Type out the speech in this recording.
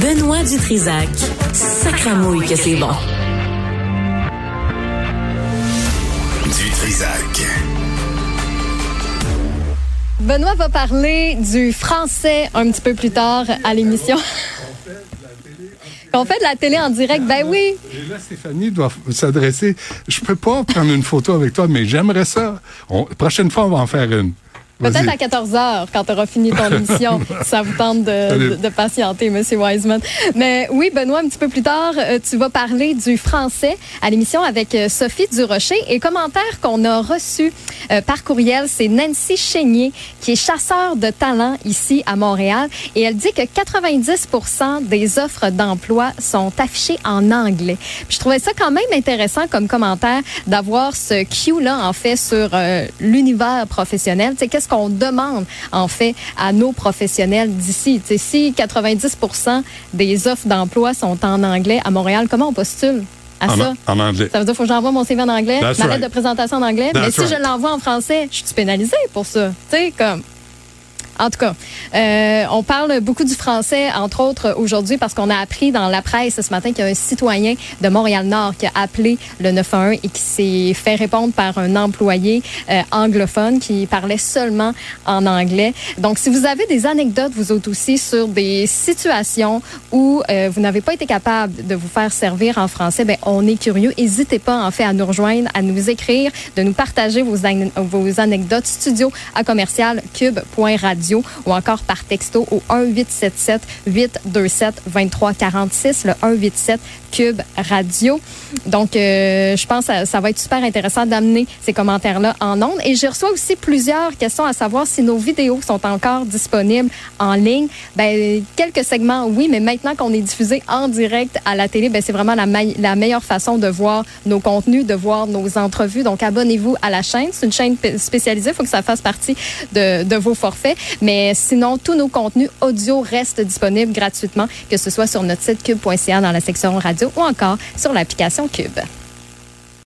Benoît Dutrisac. Sacramouille que c'est bon. Dutrisac. Benoît va parler du français un petit peu plus tard à l'émission. On fait de la télé en direct, ben oui. Et là, Stéphanie doit s'adresser. Je peux pas prendre une photo avec toi, mais j'aimerais ça. On- prochaine fois, on va en faire une. Peut-être à 14 heures, quand tu auras fini ton émission. ça vous tente de, de- de patienter, Monsieur Wiseman. Mais oui, Benoît, un petit peu plus tard, euh, tu vas parler du français à l'émission avec euh, Sophie Durocher. Et commentaire qu'on a reçu euh, par courriel, c'est Nancy Chénier, qui est chasseur de talent ici à Montréal. Et elle dit que 90 des offres d'emploi sont affichées en anglais. Puis je trouvais ça quand même intéressant comme commentaire d'avoir ce cue-là, en fait, sur euh, l'univers professionnel. Tu sais, qu'est-ce qu'on demande, en fait, à nos professionnels d'ici? Tu sais, si 90 des offres d'emploi sont en anglais à Montréal, comment on postule à En, ça? en anglais. Ça veut dire qu'il faut que j'envoie mon CV en anglais, That's ma right. lettre de présentation en anglais. That's mais si right. je l'envoie en français, je suis pénalisée pour ça. Tu sais, comme. En tout cas, euh, on parle beaucoup du français, entre autres, aujourd'hui, parce qu'on a appris dans la presse ce matin qu'il y a un citoyen de Montréal-Nord qui a appelé le 911 et qui s'est fait répondre par un employé euh, anglophone qui parlait seulement en anglais. Donc, si vous avez des anecdotes, vous autres aussi, sur des situations où euh, vous n'avez pas été capable de vous faire servir en français, ben, on est curieux. N'hésitez pas, en fait, à nous rejoindre, à nous écrire, de nous partager vos, ane- vos anecdotes studio à commercial cube.radio ou encore par texto au 1877 827 2346 le 187 cube radio. Donc euh, je pense que ça, va être super intéressant d'amener ces commentaires là en ondes et je reçois aussi plusieurs questions à savoir si nos vidéos sont encore disponibles en ligne. Ben quelques segments oui, mais maintenant qu'on est diffusé en direct à la télé, ben c'est vraiment la, la meilleure façon de voir nos contenus, de voir nos entrevues. Donc abonnez-vous à la chaîne, c'est une chaîne spécialisée, il faut que ça fasse partie de, de vos forfaits. Mais sinon, tous nos contenus audio restent disponibles gratuitement, que ce soit sur notre site cube.ca dans la section radio ou encore sur l'application Cube.